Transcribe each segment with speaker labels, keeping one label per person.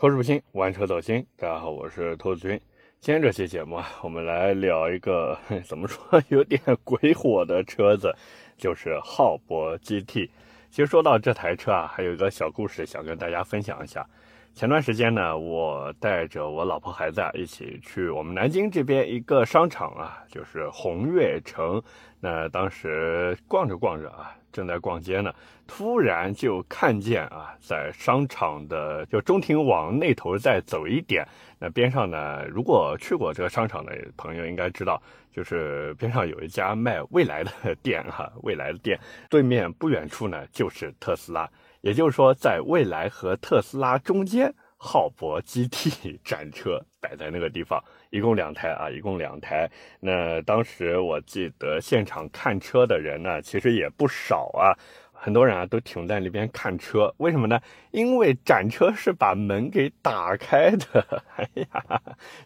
Speaker 1: 口齿不清，玩车走心。大家好，我是兔子君。今天这期节目啊，我们来聊一个怎么说 有点鬼火的车子，就是浩博 GT。其实说到这台车啊，还有一个小故事想跟大家分享一下。前段时间呢，我带着我老婆孩子啊一起去我们南京这边一个商场啊，就是红悦城。那当时逛着逛着啊。正在逛街呢，突然就看见啊，在商场的就中庭往那头再走一点，那边上呢，如果去过这个商场的朋友应该知道，就是边上有一家卖蔚来的店哈，蔚来的店对面不远处呢就是特斯拉，也就是说在蔚来和特斯拉中间，浩博 GT 展车摆在那个地方，一共两台啊，一共两台。那当时我记得现场看车的人呢，其实也不少啊，很多人啊都停在那边看车。为什么呢？因为展车是把门给打开的。哎呀，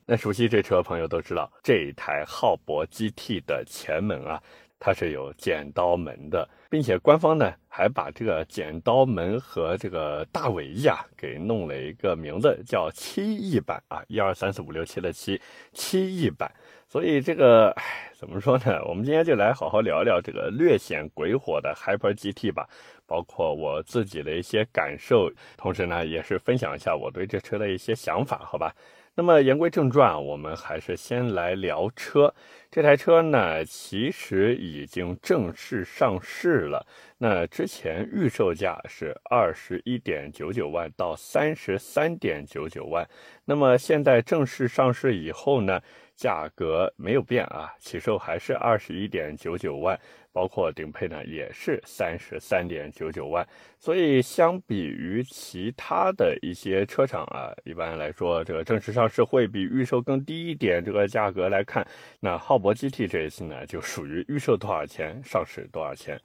Speaker 1: 那熟悉这车的朋友都知道，这一台浩博 GT 的前门啊，它是有剪刀门的。并且官方呢还把这个剪刀门和这个大尾翼啊给弄了一个名字，叫七翼版啊，一二三四五六七的七七翼版。所以这个唉，怎么说呢？我们今天就来好好聊聊这个略显鬼火的 Hyper GT 吧，包括我自己的一些感受，同时呢也是分享一下我对这车的一些想法，好吧？那么言归正传，我们还是先来聊车。这台车呢，其实已经正式上市了。那之前预售价是二十一点九九万到三十三点九九万。那么现在正式上市以后呢，价格没有变啊，起售还是二十一点九九万。包括顶配呢，也是三十三点九九万，所以相比于其他的一些车厂啊，一般来说，这个正式上市会比预售更低一点。这个价格来看，那浩博 GT 这一次呢，就属于预售多少钱，上市多少钱。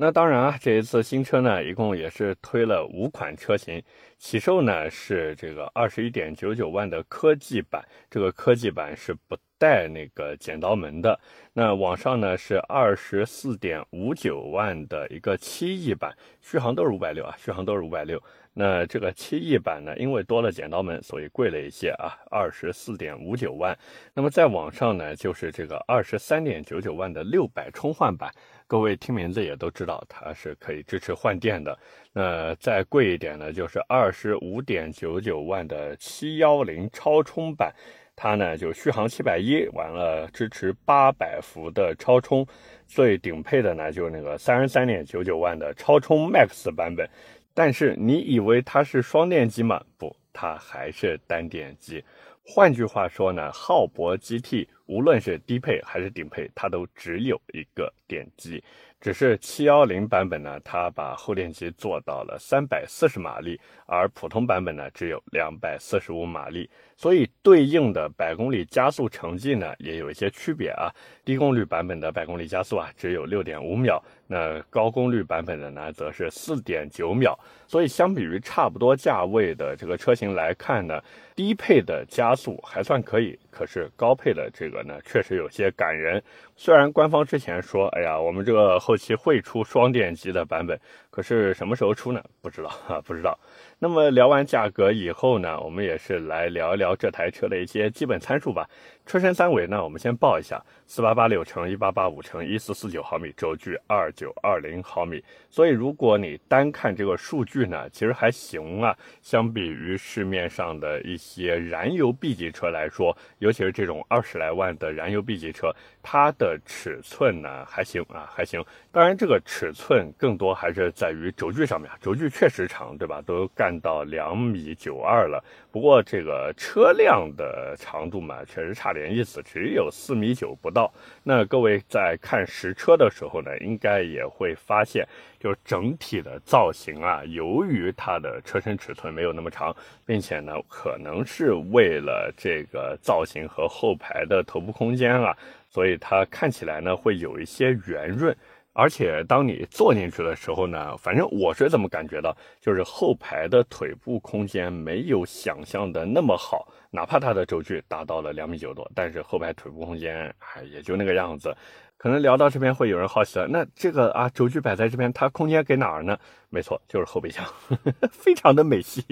Speaker 1: 那当然啊，这一次新车呢，一共也是推了五款车型，起售呢是这个二十一点九九万的科技版，这个科技版是不带那个剪刀门的。那网上呢是二十四点五九万的一个七亿版，续航都是五百六啊，续航都是五百六。那这个七亿版呢，因为多了剪刀门，所以贵了一些啊，二十四点五九万。那么在网上呢，就是这个二十三点九九万的六百充换版。各位听名字也都知道，它是可以支持换电的。那再贵一点呢，就是二十五点九九万的七幺零超充版，它呢就续航七百一，完了支持八百伏的超充。最顶配的呢，就是那个三十三点九九万的超充 Max 版本。但是你以为它是双电机吗？不，它还是单电机。换句话说呢，浩博 GT。无论是低配还是顶配，它都只有一个电机，只是七幺零版本呢，它把后电机做到了三百四十马力，而普通版本呢只有两百四十五马力，所以对应的百公里加速成绩呢也有一些区别啊。低功率版本的百公里加速啊只有六点五秒，那高功率版本的呢则是四点九秒，所以相比于差不多价位的这个车型来看呢，低配的加速还算可以，可是高配的这个。呢，确实有些感人。虽然官方之前说，哎呀，我们这个后期会出双电机的版本，可是什么时候出呢？不知道啊，不知道。那么聊完价格以后呢，我们也是来聊一聊这台车的一些基本参数吧。车身三围呢，我们先报一下：四八八六乘一八八五乘一四四九毫米，轴距二九二零毫米。所以如果你单看这个数据呢，其实还行啊。相比于市面上的一些燃油 B 级车来说，尤其是这种二十来万的燃油 B 级车，它的尺寸呢还行啊，还行。当然，这个尺寸更多还是在于轴距上面，轴距确实长，对吧？都干。干到两米九二了，不过这个车辆的长度嘛，确实差点意思，只有四米九不到。那各位在看实车的时候呢，应该也会发现，就整体的造型啊，由于它的车身尺寸没有那么长，并且呢，可能是为了这个造型和后排的头部空间啊，所以它看起来呢会有一些圆润。而且当你坐进去的时候呢，反正我是这么感觉到，就是后排的腿部空间没有想象的那么好，哪怕它的轴距达到了两米九多，但是后排腿部空间还也就那个样子。可能聊到这边会有人好奇了，那这个啊轴距摆在这边，它空间给哪儿呢？没错，就是后备箱，非常的美系。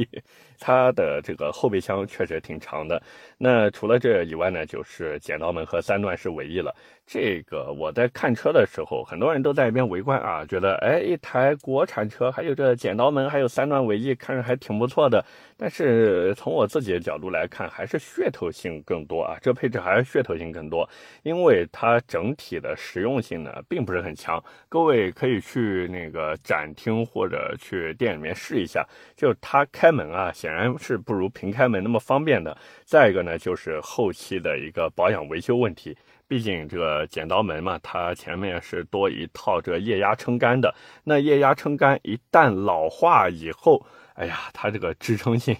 Speaker 1: 它的这个后备箱确实挺长的。那除了这以外呢，就是剪刀门和三段式尾翼了。这个我在看车的时候，很多人都在一边围观啊，觉得哎，一台国产车还有这剪刀门，还有三段尾翼，看着还挺不错的。但是从我自己的角度来看，还是噱头性更多啊，这配置还是噱头性更多，因为它整体的实用性呢并不是很强。各位可以去那个展厅或者去店里面试一下，就它开门啊，显然是不如平开门那么方便的。再一个呢，就是后期的一个保养维修问题。毕竟这个剪刀门嘛，它前面是多一套这个液压撑杆的。那液压撑杆一旦老化以后，哎呀，它这个支撑性，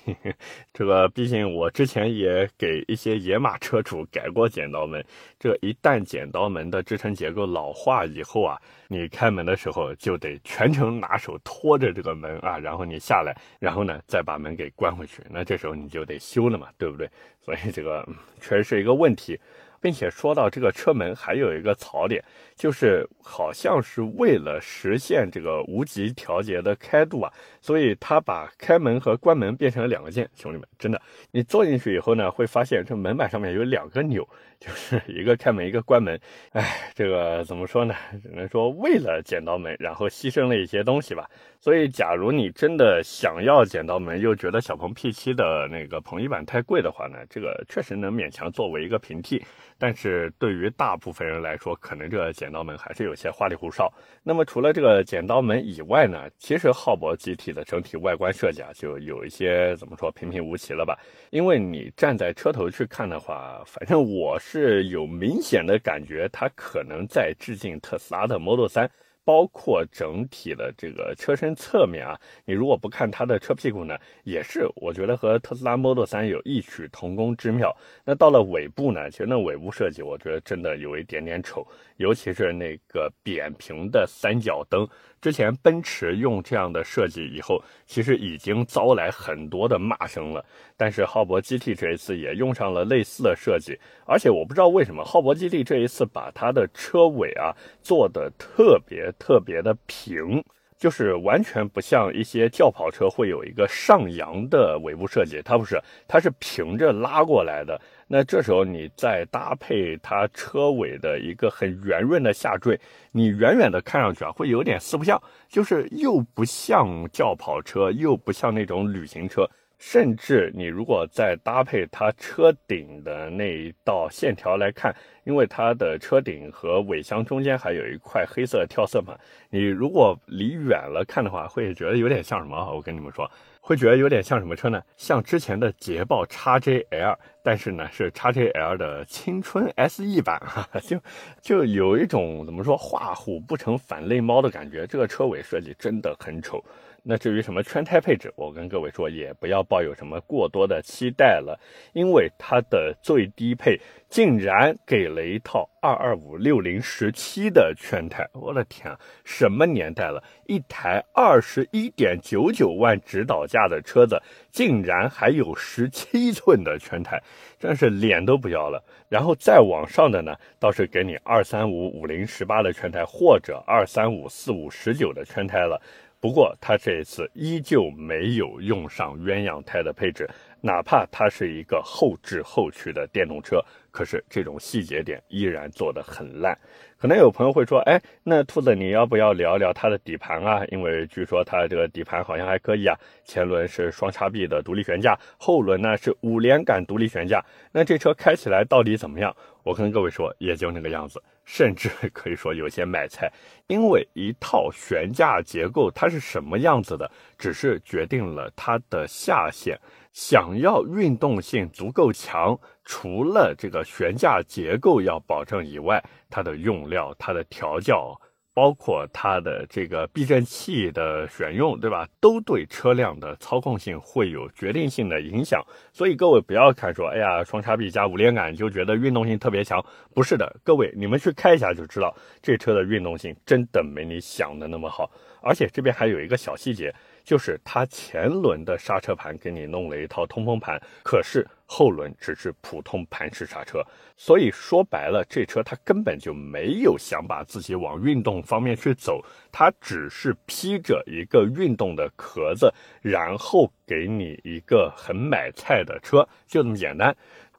Speaker 1: 这个毕竟我之前也给一些野马车主改过剪刀门。这一旦剪刀门的支撑结构老化以后啊，你开门的时候就得全程拿手托着这个门啊，然后你下来，然后呢再把门给关回去。那这时候你就得修了嘛，对不对？所以这个确实是一个问题。并且说到这个车门，还有一个槽点，就是好像是为了实现这个无极调节的开度啊，所以他把开门和关门变成了两个键。兄弟们，真的，你坐进去以后呢，会发现这门板上面有两个钮。就是一个开门，一个关门，哎，这个怎么说呢？只能说为了剪刀门，然后牺牲了一些东西吧。所以，假如你真的想要剪刀门，又觉得小鹏 P7 的那个鹏一版太贵的话呢，这个确实能勉强作为一个平替。但是对于大部分人来说，可能这个剪刀门还是有些花里胡哨。那么，除了这个剪刀门以外呢，其实浩博机体的整体外观设计啊，就有一些怎么说平平无奇了吧？因为你站在车头去看的话，反正我。是是有明显的感觉，它可能在致敬特斯拉的 Model 3，包括整体的这个车身侧面啊，你如果不看它的车屁股呢，也是我觉得和特斯拉 Model 3有异曲同工之妙。那到了尾部呢，其实那尾部设计我觉得真的有一点点丑，尤其是那个扁平的三角灯。之前奔驰用这样的设计以后，其实已经遭来很多的骂声了。但是浩博 GT 这一次也用上了类似的设计，而且我不知道为什么浩博 GT 这一次把它的车尾啊做的特别特别的平，就是完全不像一些轿跑车会有一个上扬的尾部设计，它不是，它是平着拉过来的。那这时候你再搭配它车尾的一个很圆润的下坠，你远远的看上去啊，会有点四不像，就是又不像轿跑车，又不像那种旅行车，甚至你如果再搭配它车顶的那一道线条来看，因为它的车顶和尾箱中间还有一块黑色的跳色嘛，你如果离远了看的话，会觉得有点像什么？我跟你们说。会觉得有点像什么车呢？像之前的捷豹 XJL，但是呢是 XJL 的青春 SE 版哈，就就有一种怎么说画虎不成反类猫的感觉。这个车尾设计真的很丑。那至于什么圈胎配置，我跟各位说，也不要抱有什么过多的期待了，因为它的最低配竟然给了一套二二五六零十七的圈胎，我的天啊，什么年代了？一台二十一点九九万指导价的车子，竟然还有十七寸的圈胎，真是脸都不要了。然后再往上的呢，倒是给你二三五五零十八的圈胎，或者二三五四五十九的圈胎了。不过，他这一次依旧没有用上鸳鸯胎的配置，哪怕它是一个后置后驱的电动车，可是这种细节点依然做得很烂。可能有朋友会说，哎，那兔子你要不要聊聊它的底盘啊？因为据说它这个底盘好像还可以啊，前轮是双叉臂的独立悬架，后轮呢是五连杆独立悬架。那这车开起来到底怎么样？我跟各位说，也就那个样子。甚至可以说有些买菜，因为一套悬架结构它是什么样子的，只是决定了它的下限。想要运动性足够强，除了这个悬架结构要保证以外，它的用料、它的调教。包括它的这个避震器的选用，对吧？都对车辆的操控性会有决定性的影响。所以各位不要看说，哎呀，双叉臂加五连杆就觉得运动性特别强，不是的。各位你们去开一下就知道，这车的运动性真的没你想的那么好。而且这边还有一个小细节。就是它前轮的刹车盘给你弄了一套通风盘，可是后轮只是普通盘式刹车。所以说白了，这车它根本就没有想把自己往运动方面去走，它只是披着一个运动的壳子，然后给你一个很买菜的车，就这么简单。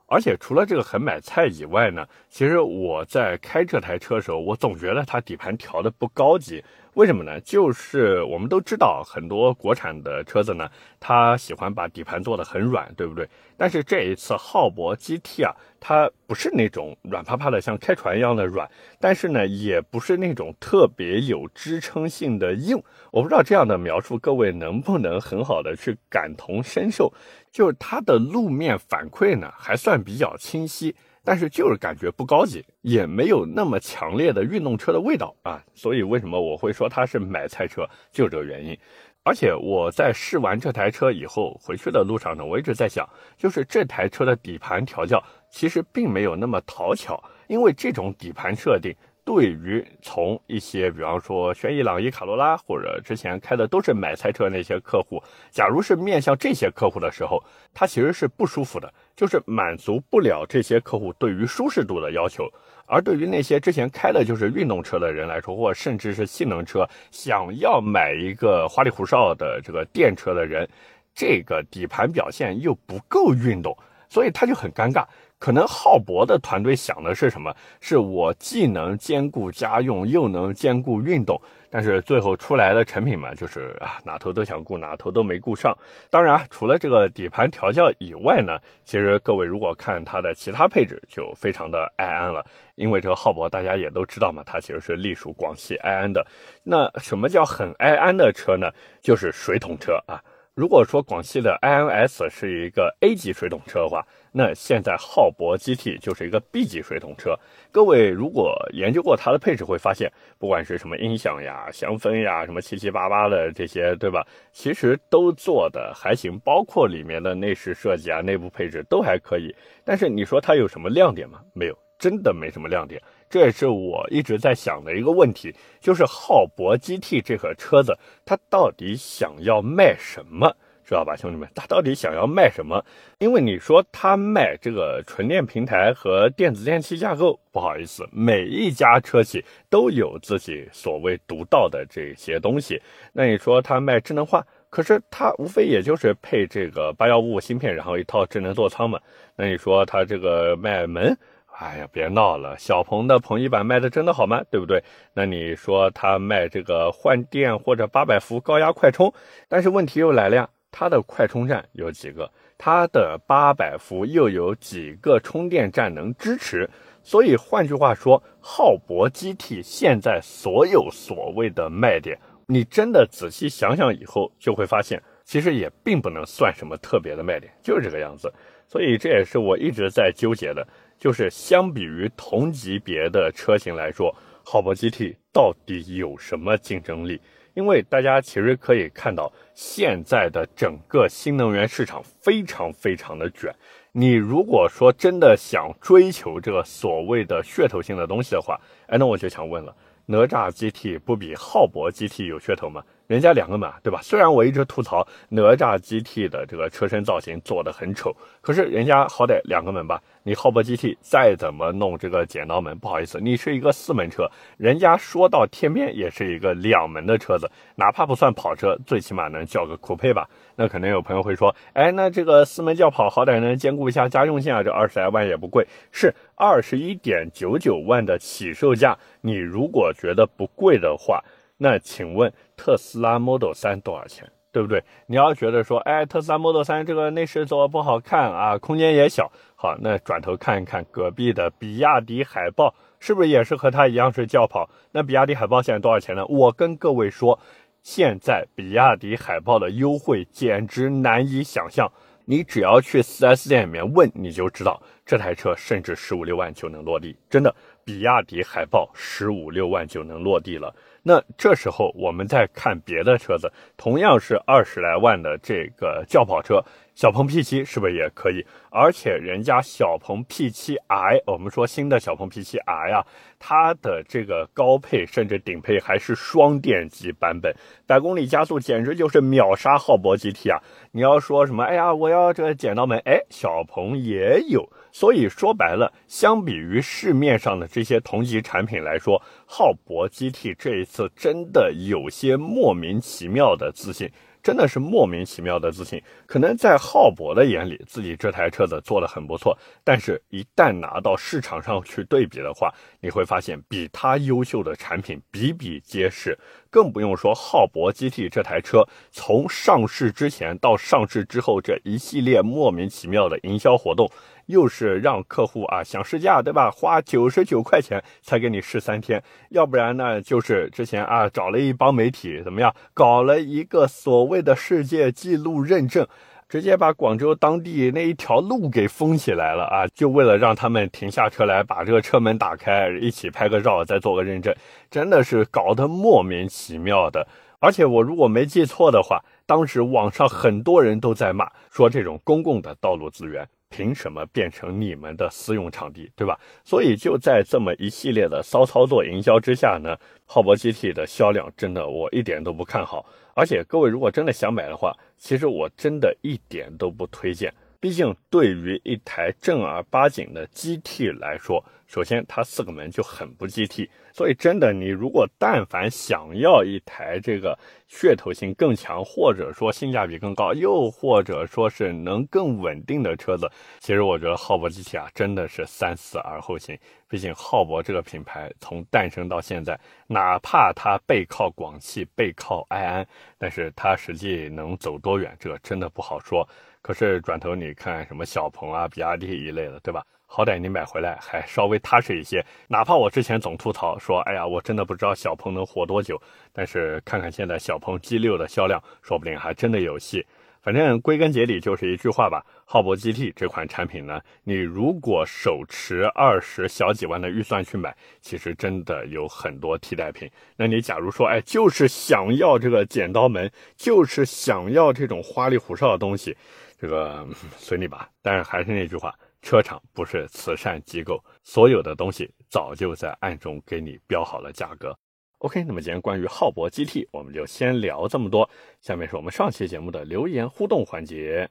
Speaker 1: 而且除了这个很买菜以外呢，其实我在开这台车的时候，我总觉得它底盘调的不高级。为什么呢？就是我们都知道，很多国产的车子呢，它喜欢把底盘做的很软，对不对？但是这一次浩博 GT 啊，它不是那种软趴趴的像开船一样的软，但是呢，也不是那种特别有支撑性的硬。我不知道这样的描述各位能不能很好的去感同身受，就是它的路面反馈呢还算比较清晰。但是就是感觉不高级，也没有那么强烈的运动车的味道啊，所以为什么我会说它是买菜车，就这个原因。而且我在试完这台车以后回去的路上呢，我一直在想，就是这台车的底盘调教其实并没有那么讨巧，因为这种底盘设定。对于从一些，比方说轩逸、朗逸、卡罗拉，或者之前开的都是买菜车那些客户，假如是面向这些客户的时候，他其实是不舒服的，就是满足不了这些客户对于舒适度的要求。而对于那些之前开的就是运动车的人来说，或甚至是性能车，想要买一个花里胡哨的这个电车的人，这个底盘表现又不够运动，所以他就很尴尬。可能浩博的团队想的是什么？是我既能兼顾家用，又能兼顾运动，但是最后出来的成品嘛，就是啊，哪头都想顾，哪头都没顾上。当然，除了这个底盘调教以外呢，其实各位如果看它的其他配置，就非常的爱安了。因为这个浩博大家也都知道嘛，它其实是隶属广汽埃安的。那什么叫很爱安的车呢？就是水桶车啊。如果说广汽的 iNS 是一个 A 级水桶车的话，那现在浩博 GT 就是一个 B 级水桶车。各位如果研究过它的配置，会发现不管是什么音响呀、香氛呀、什么七七八八的这些，对吧？其实都做的还行，包括里面的内饰设计啊、内部配置都还可以。但是你说它有什么亮点吗？没有，真的没什么亮点。这也是我一直在想的一个问题，就是浩博 GT 这个车子，它到底想要卖什么，知道吧，兄弟们？它到底想要卖什么？因为你说它卖这个纯电平台和电子电器架构，不好意思，每一家车企都有自己所谓独到的这些东西。那你说它卖智能化，可是它无非也就是配这个八幺五五芯片，然后一套智能座舱嘛。那你说它这个卖门？哎呀，别闹了！小鹏的鹏一版卖的真的好吗？对不对？那你说它卖这个换电或者八百伏高压快充，但是问题又来了呀，它的快充站有几个？它的八百伏又有几个充电站能支持？所以换句话说，浩博 GT 现在所有所谓的卖点，你真的仔细想想以后，就会发现，其实也并不能算什么特别的卖点，就是这个样子。所以这也是我一直在纠结的。就是相比于同级别的车型来说，浩博 GT 到底有什么竞争力？因为大家其实可以看到，现在的整个新能源市场非常非常的卷。你如果说真的想追求这个所谓的噱头性的东西的话，哎，那我就想问了，哪吒 GT 不比浩博 GT 有噱头吗？人家两个嘛，对吧？虽然我一直吐槽哪吒 GT 的这个车身造型做的很丑，可是人家好歹两个门吧。你浩博 GT 再怎么弄这个剪刀门，不好意思，你是一个四门车，人家说到天边也是一个两门的车子，哪怕不算跑车，最起码能叫个酷配吧？那可能有朋友会说，哎，那这个四门轿跑好歹能兼顾一下家用性啊，这二十来万也不贵，是二十一点九九万的起售价。你如果觉得不贵的话，那请问特斯拉 Model 3多少钱？对不对？你要觉得说，哎，特斯拉 Model 3这个内饰做不好看啊，空间也小。好，那转头看一看隔壁的比亚迪海豹，是不是也是和它一样是轿跑？那比亚迪海豹现在多少钱呢？我跟各位说，现在比亚迪海豹的优惠简直难以想象。你只要去 4S 店里面问，你就知道这台车甚至十五六万就能落地，真的，比亚迪海豹十五六万就能落地了。那这时候我们再看别的车子，同样是二十来万的这个轿跑车。小鹏 P7 是不是也可以？而且人家小鹏 P7i，我们说新的小鹏 P7i 啊，它的这个高配甚至顶配还是双电机版本，百公里加速简直就是秒杀浩博 GT 啊！你要说什么？哎呀，我要这个剪刀门，哎，小鹏也有。所以说白了，相比于市面上的这些同级产品来说，浩博 GT 这一次真的有些莫名其妙的自信。真的是莫名其妙的自信，可能在浩博的眼里，自己这台车子做的很不错，但是，一旦拿到市场上去对比的话，你会发现比它优秀的产品比比皆是，更不用说浩博 GT 这台车从上市之前到上市之后这一系列莫名其妙的营销活动。又是让客户啊想试驾，对吧？花九十九块钱才给你试三天，要不然呢，就是之前啊找了一帮媒体怎么样，搞了一个所谓的世界纪录认证，直接把广州当地那一条路给封起来了啊，就为了让他们停下车来，把这个车门打开，一起拍个照，再做个认证，真的是搞得莫名其妙的。而且我如果没记错的话，当时网上很多人都在骂，说这种公共的道路资源。凭什么变成你们的私用场地，对吧？所以就在这么一系列的骚操作营销之下呢，浩博 GT 的销量真的我一点都不看好。而且各位如果真的想买的话，其实我真的一点都不推荐。毕竟对于一台正儿八经的 GT 来说，首先它四个门就很不 GT。所以，真的，你如果但凡想要一台这个噱头性更强，或者说性价比更高，又或者说是能更稳定的车子，其实我觉得浩博 GT 啊，真的是三思而后行。毕竟浩博这个品牌从诞生到现在，哪怕它背靠广汽，背靠埃安，但是它实际能走多远，这个真的不好说。可是转头你看什么小鹏啊、比亚迪一类的，对吧？好歹你买回来还稍微踏实一些，哪怕我之前总吐槽说，哎呀，我真的不知道小鹏能活多久。但是看看现在小鹏 G6 的销量，说不定还真的有戏。反正归根结底就是一句话吧，浩博 GT 这款产品呢，你如果手持二十小几万的预算去买，其实真的有很多替代品。那你假如说，哎，就是想要这个剪刀门，就是想要这种花里胡哨的东西，这个随你吧。但是还是那句话。车厂不是慈善机构，所有的东西早就在暗中给你标好了价格。OK，那么今天关于浩博 GT，我们就先聊这么多。下面是我们上期节目的留言互动环节。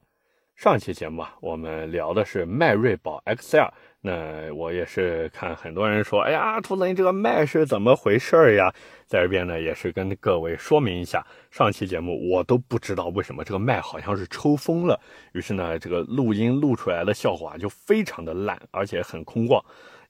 Speaker 1: 上期节目啊，我们聊的是迈锐宝 XL。那我也是看很多人说，哎呀，兔子你这个麦是怎么回事呀？在这边呢，也是跟各位说明一下，上期节目我都不知道为什么这个麦好像是抽风了，于是呢，这个录音录出来的效果啊就非常的烂，而且很空旷。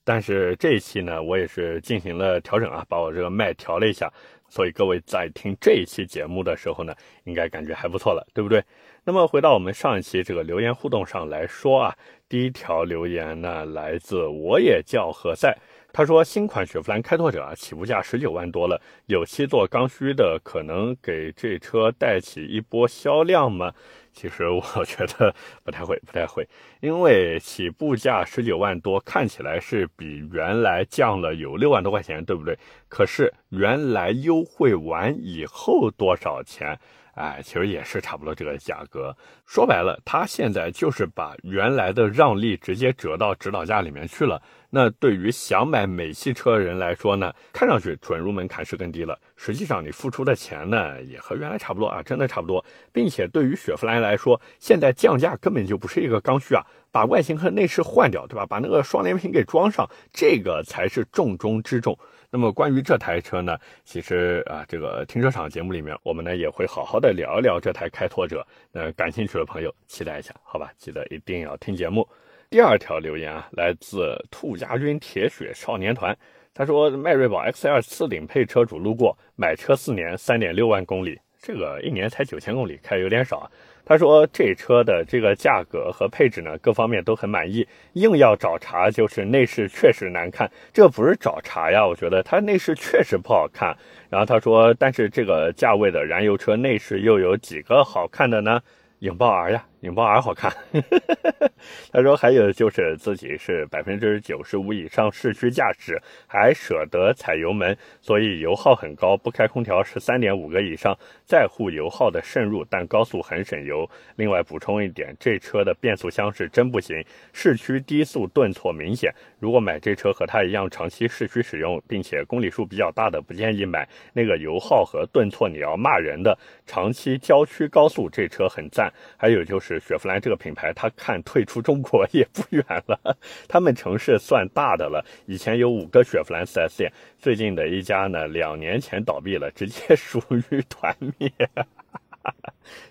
Speaker 1: 但是这一期呢，我也是进行了调整啊，把我这个麦调了一下，所以各位在听这一期节目的时候呢，应该感觉还不错了，对不对？那么回到我们上一期这个留言互动上来说啊，第一条留言呢来自我也叫何塞，他说新款雪佛兰开拓者啊起步价十九万多了，有七座刚需的可能给这车带起一波销量吗？其实我觉得不太会，不太会，因为起步价十九万多看起来是比原来降了有六万多块钱，对不对？可是原来优惠完以后多少钱？哎，其实也是差不多这个价格。说白了，他现在就是把原来的让利直接折到指导价里面去了。那对于想买美系车的人来说呢，看上去准入门槛是更低了，实际上你付出的钱呢也和原来差不多啊，真的差不多。并且对于雪佛兰来说，现在降价根本就不是一个刚需啊，把外形和内饰换掉，对吧？把那个双联屏给装上，这个才是重中之重。那么关于这台车呢，其实啊，这个停车场节目里面，我们呢也会好好的聊一聊这台开拓者。那感兴趣的朋友期待一下，好吧？记得一定要听节目。第二条留言啊，来自兔家军铁血少年团，他说迈锐宝 XL 次顶配车主路过，买车四年，三点六万公里，这个一年才九千公里，开有点少啊。他说这车的这个价格和配置呢，各方面都很满意。硬要找茬，就是内饰确实难看。这不是找茬呀，我觉得它内饰确实不好看。然后他说，但是这个价位的燃油车内饰又有几个好看的呢？引爆儿呀，影豹 R 好看。他说还有就是自己是百分之九十五以上市区驾驶，还舍得踩油门，所以油耗很高，不开空调十三点五个以上，在乎油耗的渗入，但高速很省油。另外补充一点，这车的变速箱是真不行，市区低速顿挫明显。如果买这车和它一样长期市区使用，并且公里数比较大的，不建议买。那个油耗和顿挫你要骂人的。长期郊区高速这车很赞。还有就是雪佛兰这个品牌，它看退出中国 也不远了。他们城市算大的了，以前有五个雪佛兰 4S 店，最近的一家呢，两年前倒闭了，直接属于 团灭。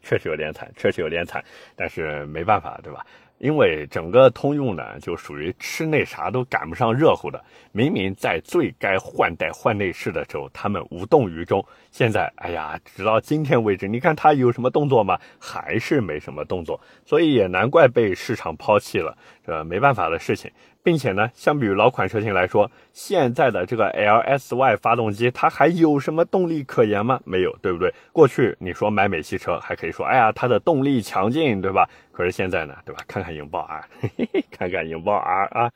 Speaker 1: 确实有点惨，确实有点惨，但是没办法，对吧？因为整个通用呢，就属于吃那啥都赶不上热乎的。明明在最该换代换内饰的时候，他们无动于衷。现在，哎呀，直到今天为止，你看他有什么动作吗？还是没什么动作。所以也难怪被市场抛弃了，这没办法的事情。并且呢，相比于老款车型来说，现在的这个 LSY 发动机，它还有什么动力可言吗？没有，对不对？过去你说买美系车，还可以说，哎呀，它的动力强劲，对吧？可是现在呢，对吧？看看引爆 R，看看引爆 R 啊！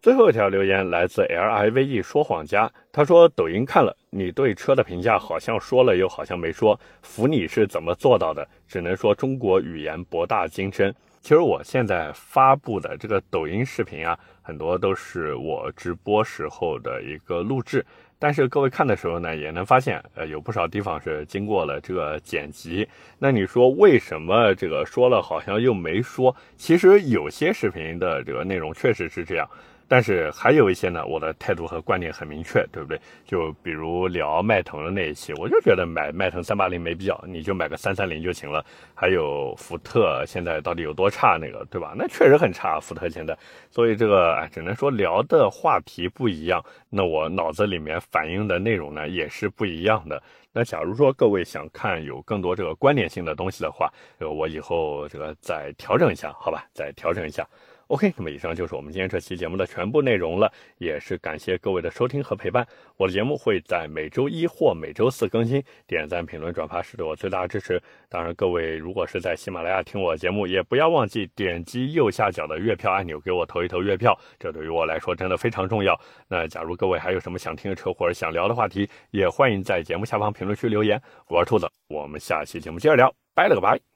Speaker 1: 最后一条留言来自 LIVE 说谎家，他说：“抖音看了，你对车的评价好像说了又好像没说，服你是怎么做到的？只能说中国语言博大精深。其实我现在发布的这个抖音视频啊。”很多都是我直播时候的一个录制，但是各位看的时候呢，也能发现，呃，有不少地方是经过了这个剪辑。那你说为什么这个说了好像又没说？其实有些视频的这个内容确实是这样。但是还有一些呢，我的态度和观点很明确，对不对？就比如聊迈腾的那一期，我就觉得买迈腾三八零没必要，你就买个三三零就行了。还有福特现在到底有多差，那个对吧？那确实很差，福特现在。所以这个只能说聊的话题不一样，那我脑子里面反映的内容呢也是不一样的。那假如说各位想看有更多这个观点性的东西的话，呃，我以后这个再调整一下，好吧？再调整一下。OK，那么以上就是我们今天这期节目的全部内容了，也是感谢各位的收听和陪伴。我的节目会在每周一或每周四更新，点赞、评论、转发是对我最大的支持。当然，各位如果是在喜马拉雅听我节目，也不要忘记点击右下角的月票按钮，给我投一投月票，这对于我来说真的非常重要。那假如各位还有什么想听的车或者想聊的话题，也欢迎在节目下方评论区留言。我是兔子，我们下期节目接着聊，拜了个拜。